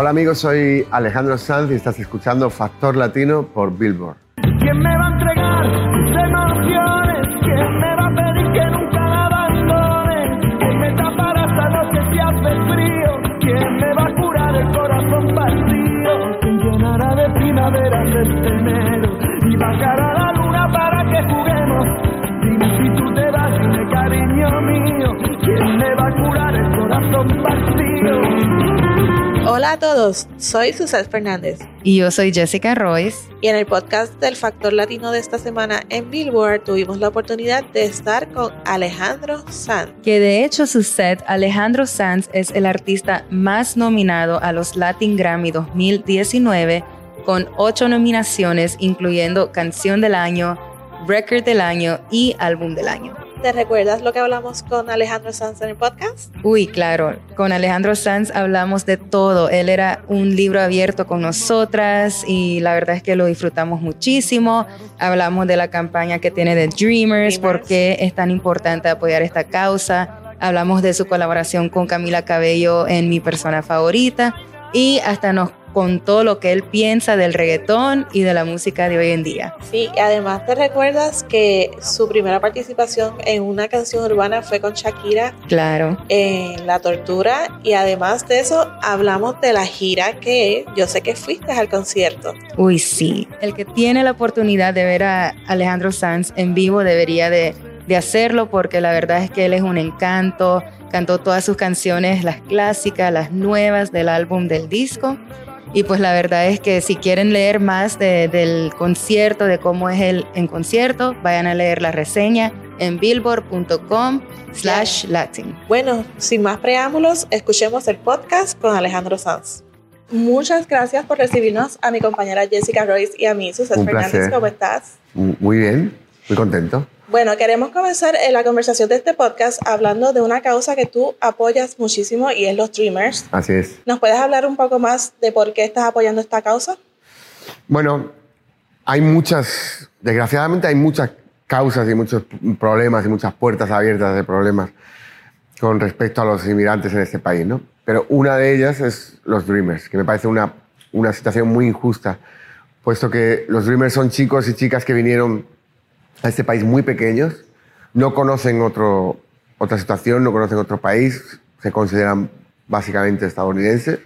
Hola amigos, soy Alejandro Sanz y estás escuchando Factor Latino por Billboard. ¿Quién me va a entregar sus emociones? ¿Quién me va a pedir que nunca la abandone? ¿Quién me tapará esta noche si hace frío? ¿Quién me va a curar el corazón partido? ¿Quién llenará de primavera este enero? Y bajará la luna para que juguemos. Dime si tú te vas, dime cariño mío. ¿Quién me va a curar el corazón partido? Hola a todos, soy Susana Fernández Y yo soy Jessica Royce. y en el podcast del Factor Latino de esta semana en Billboard tuvimos la oportunidad de estar con Alejandro Sanz. Que de hecho su set, Alejandro Sanz, es el artista más nominado a los Latin Grammy 2019 con ocho nominaciones, incluyendo Canción del Año, Record del Año y Álbum del Año. ¿Te recuerdas lo que hablamos con Alejandro Sanz en el podcast? Uy, claro, con Alejandro Sanz hablamos de todo. Él era un libro abierto con nosotras y la verdad es que lo disfrutamos muchísimo. Hablamos de la campaña que tiene de Dreamers, Dreamers. por qué es tan importante apoyar esta causa. Hablamos de su colaboración con Camila Cabello en Mi Persona Favorita y hasta nos contó lo que él piensa del reggaetón y de la música de hoy en día. Sí, y además te recuerdas que su primera participación en una canción urbana fue con Shakira Claro. en La Tortura y además de eso hablamos de la gira que yo sé que fuiste al concierto. Uy, sí. El que tiene la oportunidad de ver a Alejandro Sanz en vivo debería de, de hacerlo porque la verdad es que él es un encanto. Cantó todas sus canciones, las clásicas, las nuevas del álbum del disco. Y pues la verdad es que si quieren leer más de- del concierto, de cómo es él en concierto, vayan a leer la reseña en billboard.com slash latin. Bueno, sin más preámbulos, escuchemos el podcast con Alejandro Sanz. Muchas gracias por recibirnos a mi compañera Jessica Royce y a mí, Susana Un Fernández. ¿Cómo estás? Muy bien, muy contento. Bueno, queremos comenzar eh, la conversación de este podcast hablando de una causa que tú apoyas muchísimo y es los Dreamers. Así es. ¿Nos puedes hablar un poco más de por qué estás apoyando esta causa? Bueno, hay muchas, desgraciadamente hay muchas causas y muchos problemas y muchas puertas abiertas de problemas con respecto a los inmigrantes en este país, ¿no? Pero una de ellas es los Dreamers, que me parece una, una situación muy injusta, puesto que los Dreamers son chicos y chicas que vinieron a este país muy pequeños, no conocen otro, otra situación, no conocen otro país, se consideran básicamente estadounidenses,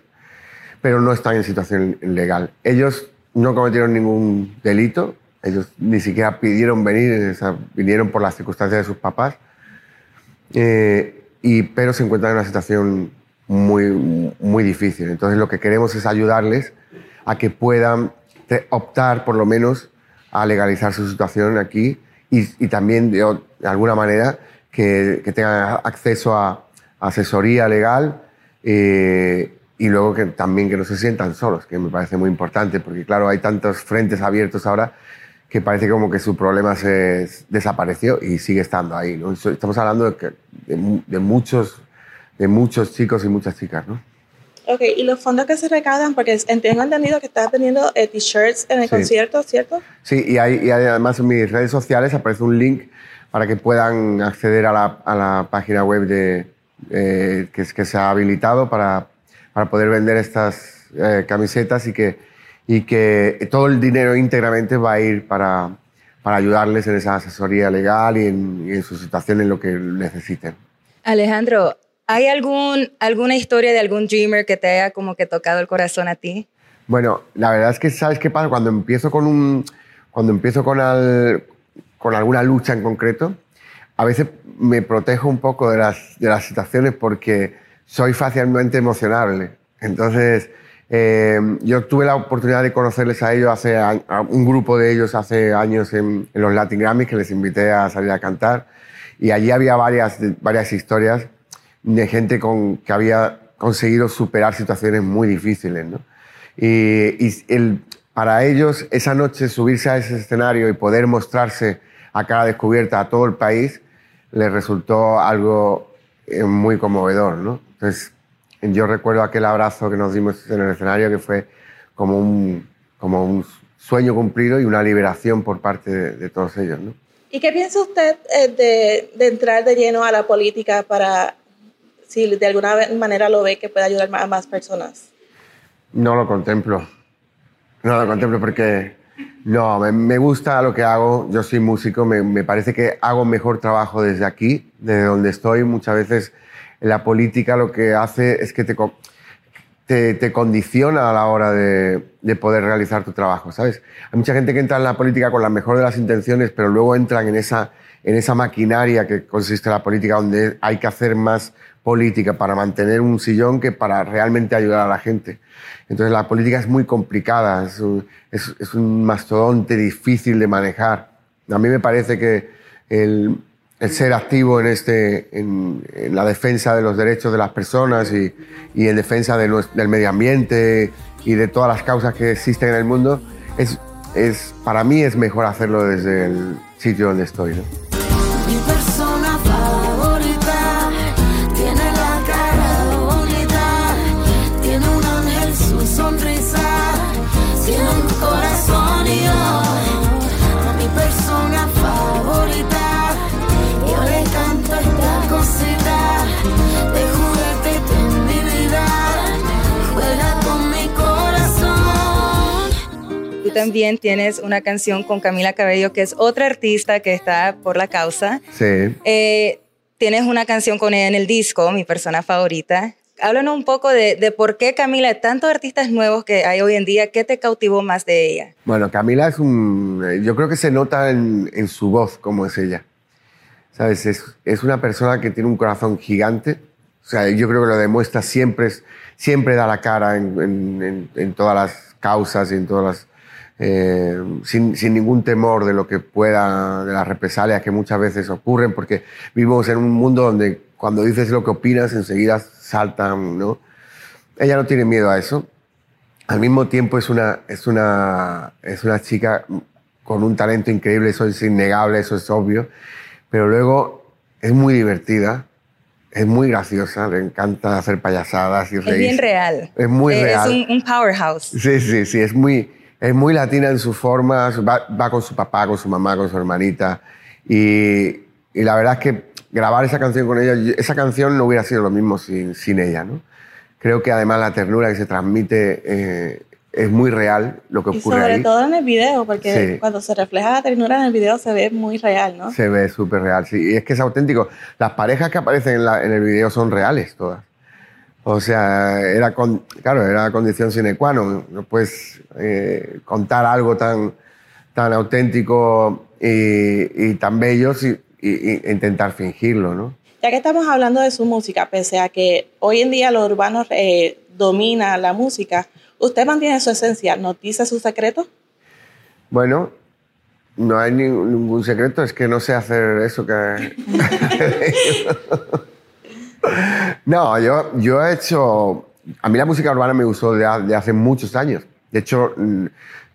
pero no están en situación legal. Ellos no cometieron ningún delito, ellos ni siquiera pidieron venir, vinieron por las circunstancias de sus papás, eh, y, pero se encuentran en una situación muy, muy difícil. Entonces lo que queremos es ayudarles a que puedan optar por lo menos a legalizar su situación aquí y, y también de, alguna manera que, que tengan acceso a asesoría legal eh, y luego que también que no se sientan solos, que me parece muy importante porque claro, hay tantos frentes abiertos ahora que parece como que su problema se desapareció y sigue estando ahí. ¿no? Estamos hablando de, que- de de muchos, de muchos chicos y muchas chicas. ¿no? Ok, y los fondos que se recaudan, porque tengo entendido que estás vendiendo eh, t-shirts en el Sí. concierto, ¿cierto? Sí, y, hay, y además en mis redes sociales aparece un link para que puedan acceder a la, a la página web de, eh, que, es- que se ha habilitado para, para poder vender estas eh, camisetas y que, y que todo el dinero íntegramente va a ir para, para ayudarles en esa asesoría legal y en, y en su situación en lo que necesiten. Alejandro, ¿hay algún, alguna historia de algún dreamer que te haya como que tocado el corazón a ti? Bueno, la verdad es que sabes qué pasa cuando empiezo con un cuando empiezo con con alguna lucha en concreto, a veces me protejo un poco de las de las situaciones porque soy fácilmente emocionable. Entonces, eh, yo tuve la oportunidad de conocerles a ellos hace un grupo de ellos hace años en, en los Latin Grammys que les invité a salir a cantar y allí había varias varias historias de gente con, que había conseguido superar situaciones muy difíciles, ¿no? Y, y el, para ellos, esa noche subirse a ese escenario y poder mostrarse a cara descubierta a todo el país, les resultó algo eh, muy conmovedor, ¿no? Entonces, yo recuerdo aquel abrazo que nos dimos en el escenario que fue como un, como un sueño cumplido y una liberación por parte de, de todos ellos, ¿no? ¿Y qué piensa usted eh, de, de entrar de lleno a la política para, si de alguna manera lo ve que puede ayudar a más personas? No lo contemplo. No lo contemplo porque no, me, gusta lo que hago. Yo soy músico, me, parece que hago mejor trabajo desde aquí, desde donde estoy. Muchas veces la política lo que hace es que te, te, condiciona a la hora de, de poder realizar tu trabajo, ¿sabes? Hay mucha gente que entra en la política con la mejor de las intenciones, pero luego entran en esa, en esa maquinaria que consiste la política, donde hay que hacer más política para mantener un sillón que para realmente ayudar a la gente. Entonces la política es muy complicada, es un, es, es un mastodonte difícil de manejar. A mí me parece que el, el ser activo en, este, en, en, la defensa de los derechos de las personas y, y en defensa de del medio ambiente y de todas las causas que existen en el mundo, es, es, para mí es mejor hacerlo desde el sitio donde estoy. ¿no? También tienes una canción con Camila Cabello, que es otra artista que está por la causa. Sí. Eh, tienes una canción con ella en el disco, mi persona favorita. Háblanos un poco de, de por qué Camila, tantos artistas nuevos que hay hoy en día, ¿qué te cautivó más de ella? Bueno, Camila es un... eh, Yo creo que se nota en, en su voz cómo es ella. ¿Sabes? Es, es una persona que tiene un corazón gigante. O sea, yo creo que lo demuestra siempre, siempre da la cara en, en- en- en todas las causas y en todas las... eh, sin, sin ningún temor de lo que pueda, de las represalias que muchas veces ocurren, porque vivimos en un mundo donde cuando dices lo que opinas, enseguida saltan, ¿no? Ella no tiene miedo a eso. Al mismo tiempo es una, es una, es una chica con un talento increíble, eso es innegable, eso es obvio, pero luego es muy divertida, es muy graciosa, le encanta hacer payasadas y Es reír. bien real. Es muy Eh, real. Es un, un powerhouse. Sí, sí, sí, es muy, es muy latina en su forma, va, va con su papá, con su mamá, con su hermanita. Y, y la verdad es que grabar esa canción con ella, esa canción no hubiera sido lo mismo sin, sin ella, ¿no? Creo que además la ternura que se transmite eh, es muy real lo que Y ocurre sobre ahí. todo en el video, porque Sí. cuando se refleja la ternura en el video se ve muy real, ¿no? Se ve súper real, sí. Y es que es auténtico. Las parejas que aparecen en, la- en el video son reales todas. O sea, era con, claro, era condición sine qua non. No puedes eh, contar algo tan, tan auténtico y, y tan bello y- y intentar fingirlo, ¿no? Ya que estamos hablando de su música, pese a que hoy en día lo urbano eh, domina la música, ¿usted mantiene su esencia? ¿Nos dice su secreto? Bueno, no hay ni- ningún secreto, es que no sé hacer eso que... no, yo, yo he hecho... A mí la música urbana me gustó de, ha- de hace muchos años. De hecho, mm,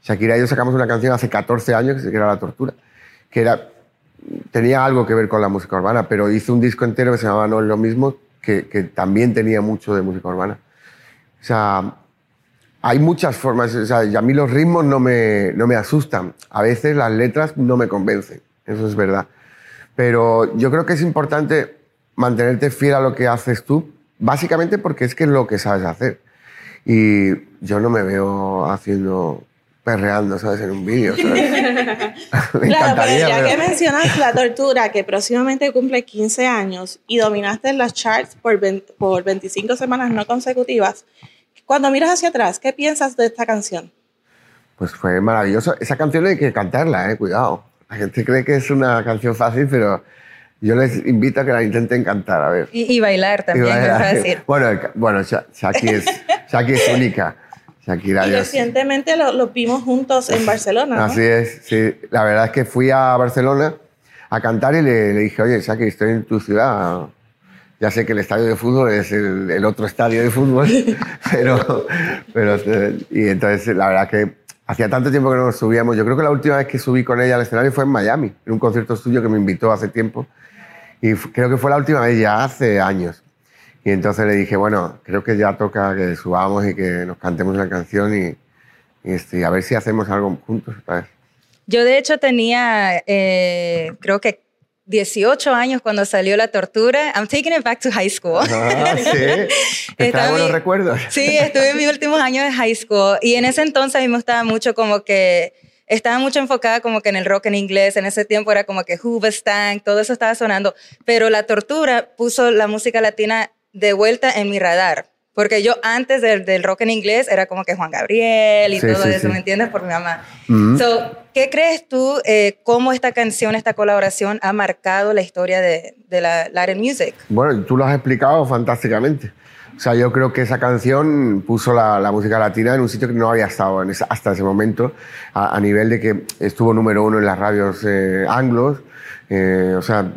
Shakira y yo sacamos una canción hace 14 años que era La Tortura, que era, tenía algo que ver con la música urbana, pero hice un disco entero que se llamaba No es lo mismo, que, que también tenía mucho de música urbana. O sea, hay muchas formas, o sea, y a mí los ritmos no me, no me asustan. A veces las letras no me convencen, eso es verdad. Pero yo creo que es importante mantenerte fiel a lo que haces tú, básicamente porque es que es lo que sabes hacer. Y yo no me veo haciendo, perreando, ¿sabes? En un vídeo, ¿sabes? me Claro, pero ya pero- que mencionas La Tortura, que próximamente cumple 15 años y dominaste las charts por, 20 por 25 semanas no consecutivas, cuando miras hacia atrás, ¿qué piensas de esta canción? Pues fue maravilloso. Esa canción hay que cantarla, eh, cuidado. La gente cree que es una canción fácil, pero yo les invito a que la intenten cantar, a ver. Y, y bailar también, Y bailar. a decir. Bueno, bueno Sha- Shaki, es, Shaki es única. Shakira, Y recientemente lo- los vimos juntos en Barcelona, ¿no? Así es, sí. La verdad es que fui a Barcelona a cantar y le, le dije, oye, Shaki, estoy en tu ciudad. Ya sé que el estadio de fútbol es el, el otro estadio de fútbol, pero, pero y entonces la verdad que hacía tanto tiempo que no nos subíamos. Yo creo que la última vez que subí con ella al escenario fue en Miami, en un concierto suyo que me invitó hace tiempo. Y creo que fue la última vez ya hace años. Y entonces le dije, bueno, creo que ya toca que subamos y que nos cantemos una canción y, y, este, a ver si hacemos algo juntos otra vez. Yo de hecho tenía, eh, creo que 18 años cuando salió La Tortura. I'm taking it back to high school. Ah, sí. ¿Te Estaba buenos recuerdos? Sí, estuve en mis últimos años de high school y en ese entonces a mí me gustaba mucho como que estaba mucho enfocada como que en el rock en inglés. En ese tiempo era como que Hoobastank, todo eso estaba sonando. Pero La Tortura puso la música latina de vuelta en mi radar. Porque yo antes del, del rock en inglés era como que Juan Gabriel y Sí, todo sí, eso, sí. ¿me entiendes? Por mi mamá. Ujú. So, ¿Qué crees tú eh, cómo esta canción, esta colaboración ha marcado la historia de, de la Latin music? Bueno, tú lo has explicado fantásticamente. O sea, yo creo que esa canción puso la, la música latina en un sitio que no había estado en esa- hasta ese momento, a, a nivel de que estuvo número uno en las radios eh, anglos, eh, o sea,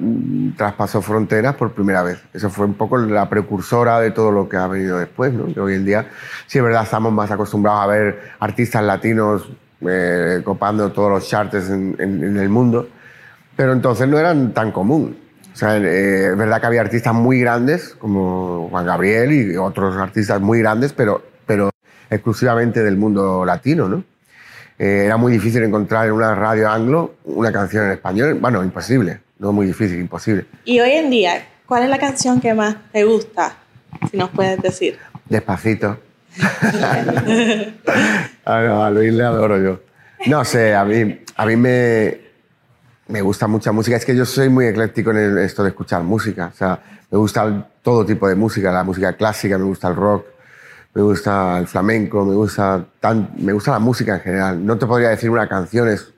traspasó fronteras por primera vez. Eso fue un poco la precursora de todo lo que ha venido después, ¿no? Hoy en día, sí es verdad, estamos más acostumbrados a ver artistas latinos eh, copando todos los charts en- en- en el mundo, pero entonces no eran tan común. O sea, eh, es verdad que había artistas muy grandes, como Juan Gabriel y otros artistas muy grandes, pero, pero exclusivamente del mundo latino, ¿no? Eh, era muy difícil encontrar en una radio anglo una canción en español. Bueno, imposible. No muy difícil, imposible. Y hoy en día, ¿cuál es la canción que más te gusta? Si nos puedes decir. Despacito. a, no, a Luis le adoro yo. No sé, a mí, a mí me, me gusta mucha música. Es que yo soy muy ecléctico en el- esto de escuchar música. O sea, me gusta todo tipo de música, la música clásica, me gusta el rock, me gusta el flamenco, me gusta, tan, me gusta la música en general. No te podría decir una canción, es,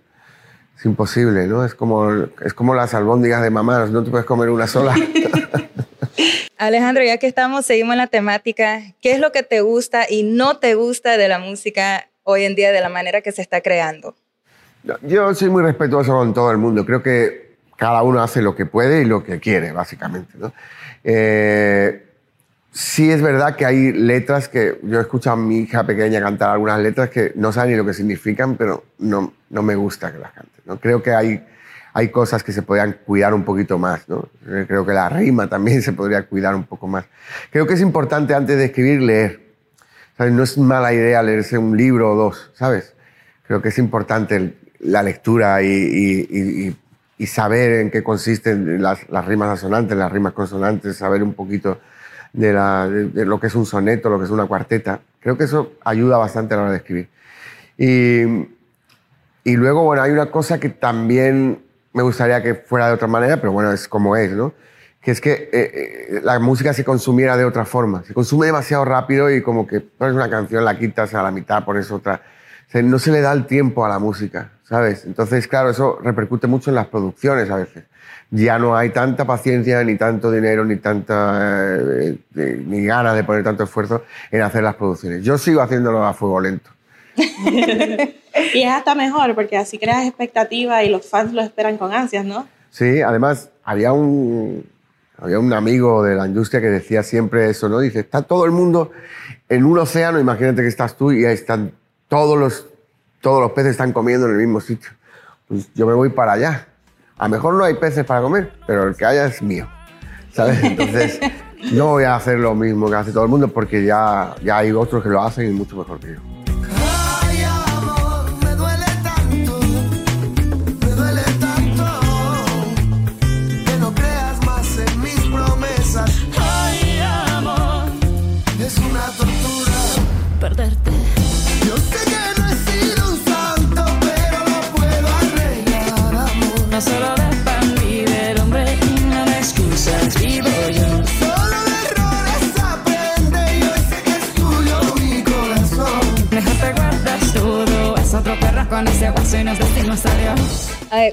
es imposible, ¿no? Es como, es como las albóndigas de mamá, no te puedes comer una sola. Alejandro, ya que estamos, seguimos en la temática. ¿Qué es lo que te gusta y no te gusta de la música hoy en día, de la manera que se está creando? Yo soy muy respetuoso con todo el mundo. Creo que cada uno hace lo que puede y lo que quiere, básicamente. ¿no? Eh, sí es verdad que hay letras que yo he escuchado a mi hija pequeña cantar algunas letras que no saben ni lo que significan, pero no, no me gusta que las cante. ¿no? Creo que hay, hay cosas que se podrían cuidar un poquito más. ¿no? Eh, Creo que la rima también se podría cuidar un poco más. Creo que es importante antes de escribir leer. ¿Sabes? No es mala idea leerse un libro o dos, ¿sabes? Creo que es importante la lectura y- y- y- y saber en qué consisten las, las rimas asonantes, las rimas consonantes, saber un poquito de, lo que es un soneto, lo que es una cuarteta. Creo que eso ayuda bastante a la hora de escribir. Y, y luego, bueno, hay una cosa que también me gustaría que fuera de otra manera, pero bueno, es como es, ¿no? Que es que eh, eh, la música se consumiera de otra forma. Se consume demasiado rápido y como que pones una canción, la quitas a la mitad, pones otra. No se le da el tiempo a la música, ¿sabes? Entonces, claro, eso repercute mucho en las producciones a veces. Ya no hay tanta paciencia, ni tanto dinero, ni tanta eh, eh, ni ganas de poner tanto esfuerzo en hacer las producciones. Yo sigo haciéndolo a fuego lento. Y es hasta mejor porque así creas expectativa y los fans lo esperan con ansias, ¿no? Sí, además había un, había un amigo de la industria que decía siempre eso, ¿no? Dice, está todo el mundo en un océano, imagínate que estás tú y ahí están todos los, todos los peces están comiendo en el mismo sitio. Pues yo me voy para allá. A lo mejor no hay peces para comer, pero el que haya es mío, ¿sabes? Entonces, no voy a hacer lo mismo que hace todo el mundo porque ya, ya hay otros que lo hacen y mucho mejor que yo.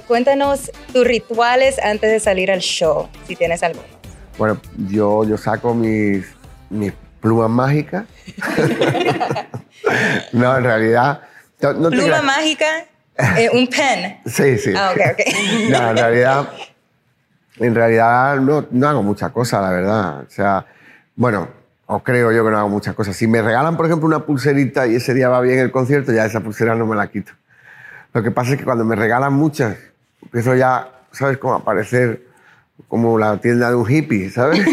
Cuéntanos tus rituales antes de salir al show, si tienes alguno. Bueno, yo, yo saco mis, mis plumas mágicas. no, en realidad... no- Pluma mágica, eh, un pen. Sí, sí. Ah, ok, ok. No, en realidad, en realidad no, no hago mucha cosa, la verdad. O sea, bueno, o creo yo que no hago muchas cosas. Si me regalan, por ejemplo, una pulserita y ese día va bien el concierto, ya esa pulsera no me la quito. Lo que pasa es que cuando me regalan muchas, empiezo ya, ¿sabes? Como a parecer como la tienda de un hippie, ¿sabes?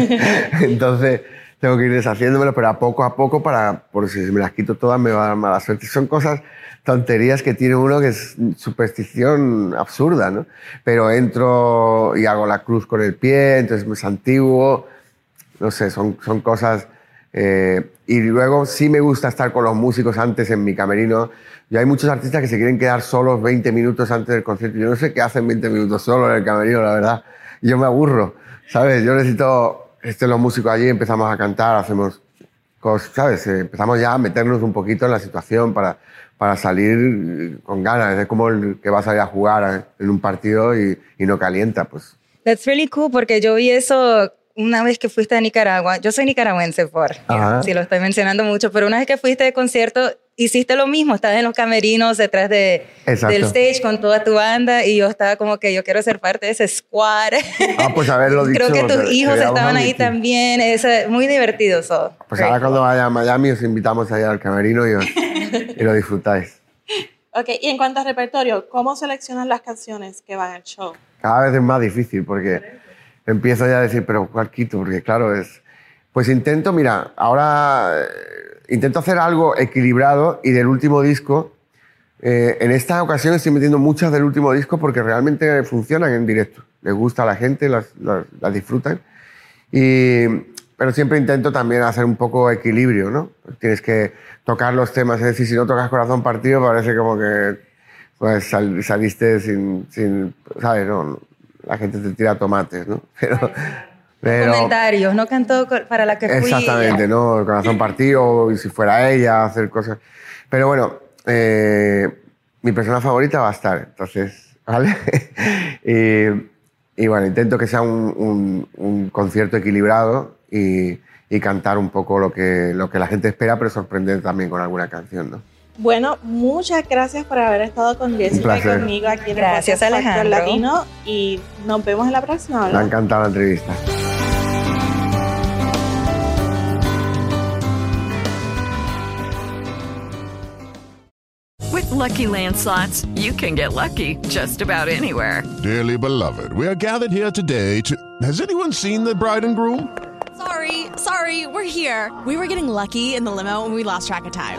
Entonces tengo que ir deshaciéndomelo, pero a poco a poco, para, por si me las quito todas me va a dar mala suerte. Son cosas, tonterías que tiene uno que es superstición absurda, ¿no? Pero entro y hago la cruz con el pie, entonces es antiguo, no sé, son, son cosas... eh, y luego sí me gusta estar con los músicos antes en mi camerino. Y hay muchos artistas que se quieren quedar solos 20 minutos antes del concierto. Yo no sé qué hacen 20 minutos solo en el camerino, la verdad. Yo me aburro, ¿sabes? Yo necesito, estén los músicos allí, empezamos a cantar, hacemos cosas, ¿sabes? Eh, Empezamos ya a meternos un poquito en la situación para, para salir con ganas. Es como el que va a salir a jugar en un partido y, y no calienta, pues. That's really cool porque yo vi eso una vez que fuiste a Nicaragua. Yo soy nicaragüense, por Ajá. si lo estoy mencionando mucho, pero una vez que fuiste de concierto hiciste lo mismo, estabas en los camerinos detrás de, Exacto. del stage con toda tu banda y yo estaba como que yo quiero ser parte de ese squad. Ah, pues haberlo dicho. Creo que tus hijos estaban ahí también, es muy divertido. So. Pues Great. ahora cuando vaya a Miami os invitamos allá al camerino y, os- y lo disfrutáis. Ok, y en cuanto a repertorio, ¿cómo seleccionan las canciones que van al show? Cada vez es más difícil porque empiezo ya a decir, pero ¿cuál quito? Porque claro, es... Pues intento, mira, ahora eh, intento hacer algo equilibrado y del último disco, eh, en esta ocasión estoy metiendo muchas del último disco porque realmente funcionan en directo. Les gusta a la gente, las, las- disfrutan. Y, pero siempre intento también hacer un poco equilibrio, ¿no? Tienes que tocar los temas, es decir, si no tocas corazón partido parece como que pues, sal- saliste sin, sin, ¿sabes? No, la gente te tira tomates, ¿no? Pero, pero Comentarios, no cantó para la que fui. exactamente, ¿no? El corazón partido, y si fuera ella, hacer cosas. Pero bueno, eh, mi persona favorita va a estar, entonces, ¿vale? y, y bueno, intento que sea un, un- un concierto equilibrado y, y cantar un poco lo que, lo que la gente espera, pero sorprender también con alguna canción, ¿no? Bueno, muchas gracias por haber estado con Jessica y conmigo aquí en el Gracias, Factor Alejandro. Latino y nos vemos en la próxima. Me ha encantado la entrevista. With Lucky Land slots, you can get lucky just about anywhere. Dearly beloved, we are gathered here today to. Has anyone seen the bride and groom? Sorry, sorry, we're here. We were getting lucky in the limo and we lost track of time.